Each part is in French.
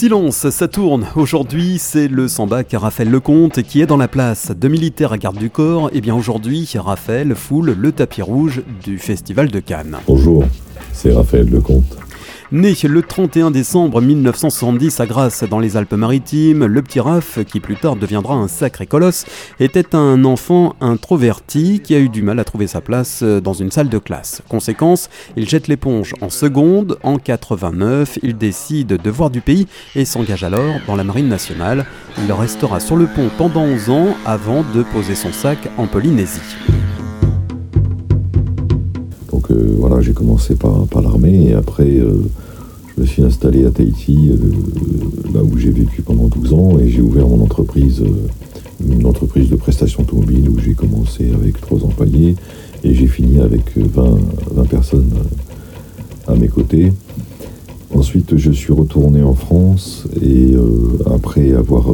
Silence, ça tourne. Aujourd'hui, c'est le samba à Raphaël Lecomte qui est dans la place de militaire à garde du corps. Et eh bien aujourd'hui, Raphaël foule le tapis rouge du Festival de Cannes. Bonjour, c'est Raphaël Lecomte. Né le 31 décembre 1970 à Grasse dans les Alpes-Maritimes, le petit Raph, qui plus tard deviendra un sacré colosse, était un enfant introverti qui a eu du mal à trouver sa place dans une salle de classe. Conséquence, il jette l'éponge en seconde. En 89, il décide de voir du pays et s'engage alors dans la marine nationale. Il restera sur le pont pendant 11 ans avant de poser son sac en Polynésie. Euh, voilà, j'ai commencé par, par l'armée et après euh, je me suis installé à Tahiti, euh, là où j'ai vécu pendant 12 ans et j'ai ouvert mon entreprise, une entreprise de prestation automobile où j'ai commencé avec trois employés et j'ai fini avec 20, 20 personnes à mes côtés. Ensuite, je suis retourné en France et après avoir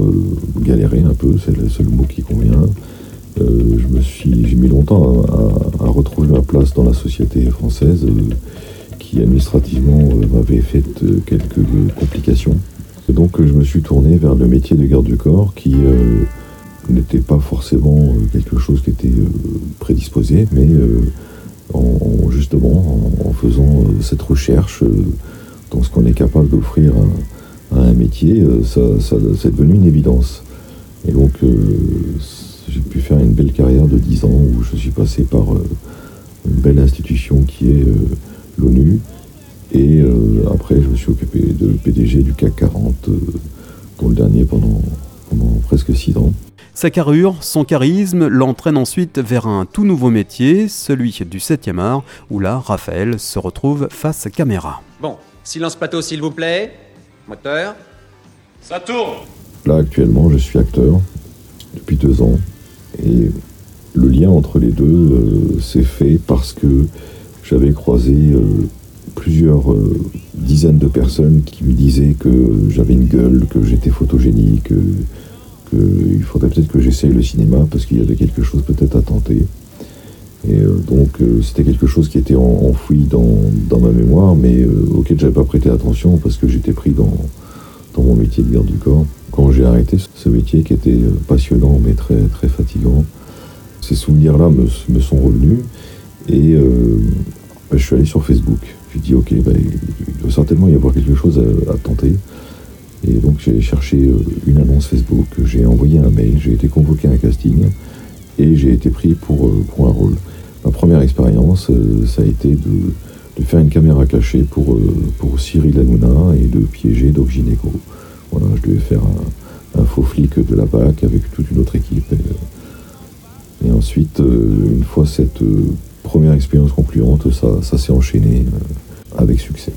galéré un peu, c'est le seul mot qui convient, euh, je me suis, j'ai mis longtemps à, retrouver ma place dans la société française, euh, qui administrativement euh, m'avait fait quelques complications. donc je me suis tourné vers le métier de garde du corps, qui n'était pas forcément quelque chose qui était prédisposé, mais en, justement en, faisant cette recherche dans ce qu'on est capable d'offrir à, un métier, ça, ça devenu une évidence. Et donc j'ai pu faire une belle carrière de 10 ans où je suis passé par euh, une belle institution qui est euh, l'ONU. Et euh, après, je me suis occupé de PDG du CAC 40, dont le dernier pendant, pendant presque 6 ans. Sa carrure, son charisme l'entraînent ensuite vers un tout nouveau métier, celui du 7e art, où là, Raphaël se retrouve face caméra. Bon, silence plateau s'il vous plaît. Moteur. Ça tourne Là, actuellement, je suis acteur depuis deux ans. Et le lien entre les deux euh, s'est fait parce que j'avais croisé euh, plusieurs euh, dizaines de personnes qui me disaient que j'avais une gueule, que j'étais photogénique, qu'il faudrait peut-être que j'essaye le cinéma parce qu'il y avait quelque chose peut-être à tenter. Et donc c'était quelque chose qui était enfoui dans, dans ma mémoire, mais auquel j'avais pas prêté attention parce que j'étais pris dans, dans mon métier de garde du corps quand j'ai arrêté ce métier qui était euh, passionnant mais très, très fatigant, ces souvenirs-là me, sont revenus et euh, bah, je suis allé sur Facebook. J'ai dit ok, bah, il doit certainement y avoir quelque chose à, tenter. Et donc j'ai cherché euh, une annonce Facebook, j'ai envoyé un mail, j'ai été convoqué à un casting et j'ai été pris pour, pour un rôle. Ma première expérience, ça a été de, faire une caméra cachée pour, pour Cyril Hanouna et de piéger Doc Gineco je devais faire un, faux flic de la BAC avec toute une autre équipe. Et, euh, ensuite, euh, une fois cette euh, première expérience concluante, ça, s'est enchaîné avec succès.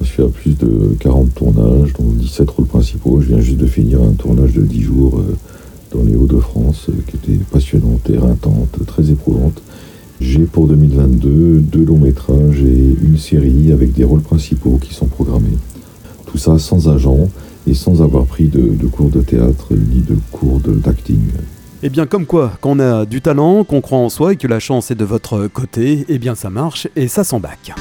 Je suis à plus de 40 tournages, dont 17 rôles principaux. Je viens juste de finir un tournage de 10 jours dans les Hauts-de-France, qui était passionnante, éreintante, très éprouvante. J'ai pour 2022 deux longs métrages et une série avec des rôles principaux qui sont programmés. Tout ça sans agent, et sans avoir pris de, cours de théâtre ni de cours d'acting. Eh bien, comme quoi, qu'on a du talent, qu'on croit en soi et que la chance est de votre côté, eh bien ça marche et ça s'embaque.